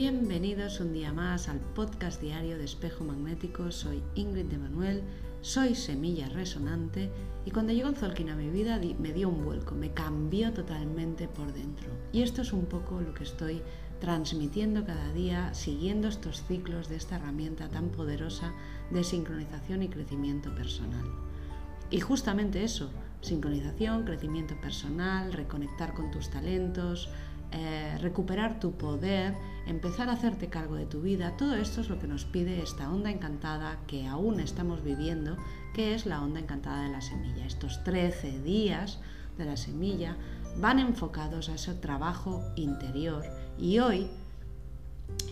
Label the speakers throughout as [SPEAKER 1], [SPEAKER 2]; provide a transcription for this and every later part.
[SPEAKER 1] Bienvenidos un día más al podcast diario de Espejo Magnético. Soy Ingrid de Manuel, soy Semilla Resonante y cuando llegó Zolkin a mi vida me dio un vuelco, me cambió totalmente por dentro. Y esto es un poco lo que estoy transmitiendo cada día, siguiendo estos ciclos de esta herramienta tan poderosa de sincronización y crecimiento personal. Y justamente eso, sincronización, crecimiento personal, reconectar con tus talentos, eh, recuperar tu poder, empezar a hacerte cargo de tu vida, todo esto es lo que nos pide esta onda encantada que aún estamos viviendo, que es la onda encantada de la semilla. Estos 13 días de la semilla van enfocados a ese trabajo interior y hoy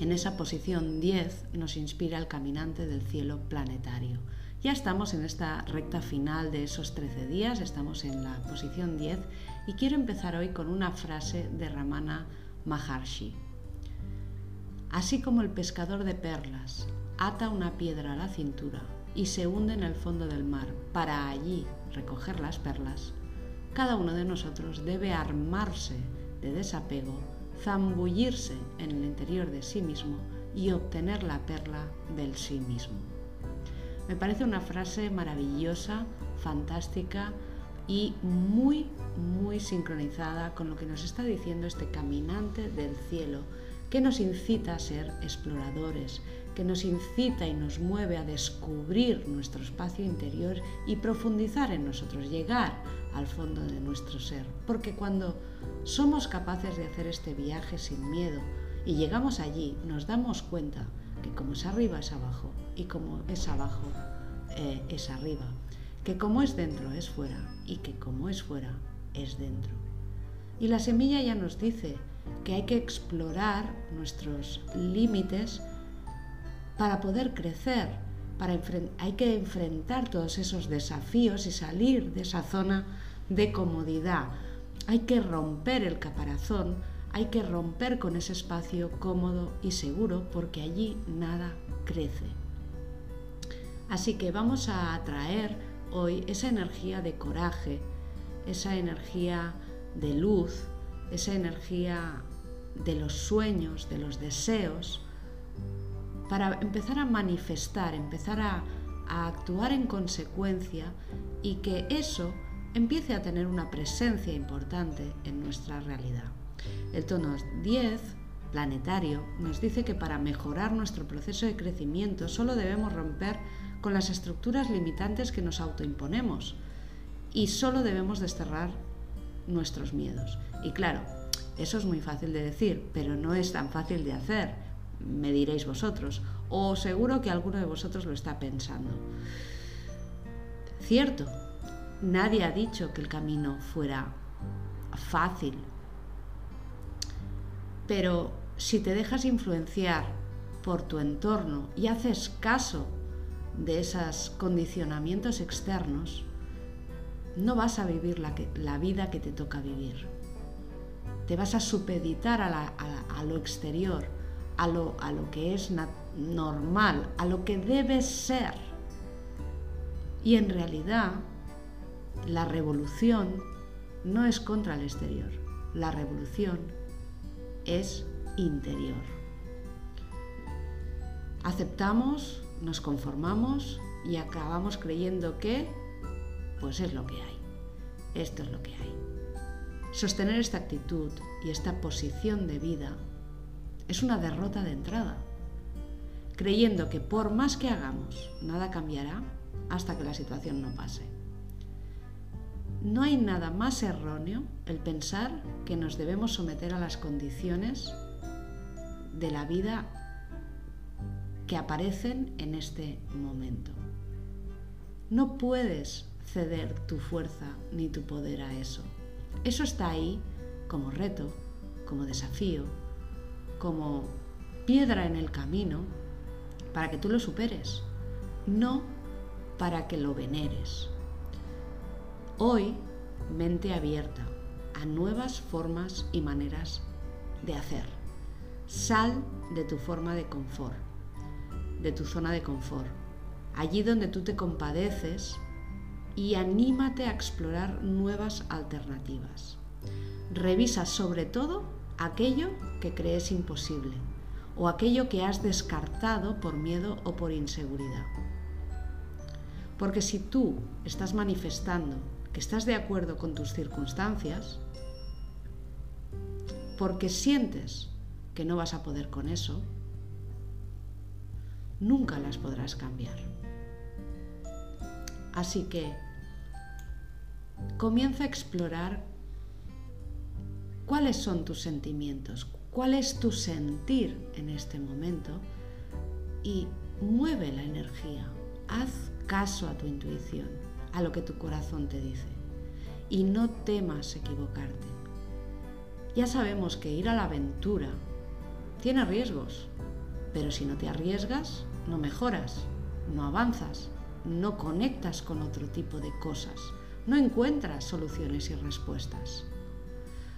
[SPEAKER 1] en esa posición 10 nos inspira el caminante del cielo planetario. Ya estamos en esta recta final de esos 13 días, estamos en la posición 10 y quiero empezar hoy con una frase de Ramana Maharshi. Así como el pescador de perlas ata una piedra a la cintura y se hunde en el fondo del mar para allí recoger las perlas, cada uno de nosotros debe armarse de desapego, zambullirse en el interior de sí mismo y obtener la perla del sí mismo. Me parece una frase maravillosa, fantástica y muy, muy sincronizada con lo que nos está diciendo este caminante del cielo, que nos incita a ser exploradores, que nos incita y nos mueve a descubrir nuestro espacio interior y profundizar en nosotros, llegar al fondo de nuestro ser. Porque cuando somos capaces de hacer este viaje sin miedo y llegamos allí, nos damos cuenta que como es arriba es abajo y como es abajo eh, es arriba, que como es dentro es fuera y que como es fuera es dentro. Y la semilla ya nos dice que hay que explorar nuestros límites para poder crecer, para hay que enfrentar todos esos desafíos y salir de esa zona de comodidad. Hay que romper el caparazón hay que romper con ese espacio cómodo y seguro porque allí nada crece. Así que vamos a atraer hoy esa energía de coraje, esa energía de luz, esa energía de los sueños, de los deseos, para empezar a manifestar, empezar a, a actuar en consecuencia y que eso empiece a tener una presencia importante en nuestra realidad. El tono 10, planetario, nos dice que para mejorar nuestro proceso de crecimiento solo debemos romper con las estructuras limitantes que nos autoimponemos y solo debemos desterrar nuestros miedos. Y claro, eso es muy fácil de decir, pero no es tan fácil de hacer, me diréis vosotros, o seguro que alguno de vosotros lo está pensando. Cierto, nadie ha dicho que el camino fuera fácil pero si te dejas influenciar por tu entorno y haces caso de esos condicionamientos externos, no vas a vivir la, vida que te toca vivir. Te vas a supeditar a, lo exterior, a lo, que es normal, a lo que debe ser. Y en realidad, la revolución no es contra el exterior. La revolución es interior. Aceptamos, nos conformamos y acabamos creyendo que, pues es lo que hay. Esto es lo que hay. Sostener esta actitud y esta posición de vida es una derrota de entrada, creyendo que por más que hagamos, nada cambiará hasta que la situación no pase. No hay nada más erróneo el pensar que nos debemos someter a las condiciones de la vida que aparecen en este momento. No puedes ceder tu fuerza ni tu poder a eso. Eso está ahí como reto, como desafío, como piedra en el camino para que tú lo superes, no para que lo veneres. Hoy, mente abierta a nuevas formas y maneras de hacer. Sal de tu forma de confort, de tu zona de confort, allí donde tú te compadeces y anímate a explorar nuevas alternativas. Revisa sobre todo aquello que crees imposible o aquello que has descartado por miedo o por inseguridad. Porque si tú estás manifestando estás de acuerdo con tus circunstancias, porque sientes que no vas a poder con eso, nunca las podrás cambiar. Así que comienza a explorar cuáles son tus sentimientos, cuál es tu sentir en este momento y mueve la energía. Haz caso a tu intuición, a lo que tu corazón te dice y no temas equivocarte. Ya sabemos que ir a la aventura tiene riesgos, pero si no te arriesgas, no mejoras, no avanzas, no conectas con otro tipo de cosas, no encuentras soluciones y respuestas.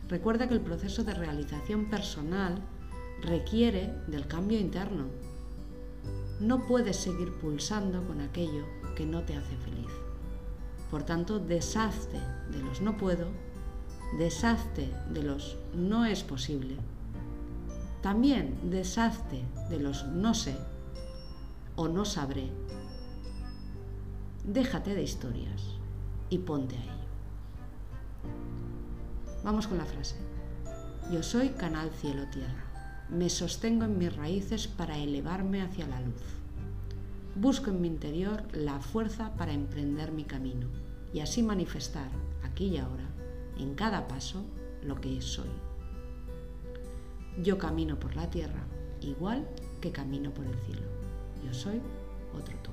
[SPEAKER 1] Recuerda que el proceso de realización personal requiere del cambio interno. No puedes seguir pulsando con aquello que no te hace feliz. Por tanto, deshazte de los no puedo, deshazte de los no es posible. También deshazte de los no sé o no sabré. Déjate de historias y ponte a ello. Vamos con la frase. Yo soy canal cielo-tierra. Me sostengo en mis raíces para elevarme hacia la luz. Busco en mi interior la fuerza para emprender mi camino y así manifestar aquí y ahora, en cada paso, lo que soy. Yo camino por la tierra igual que camino por el cielo. Yo soy otro tú.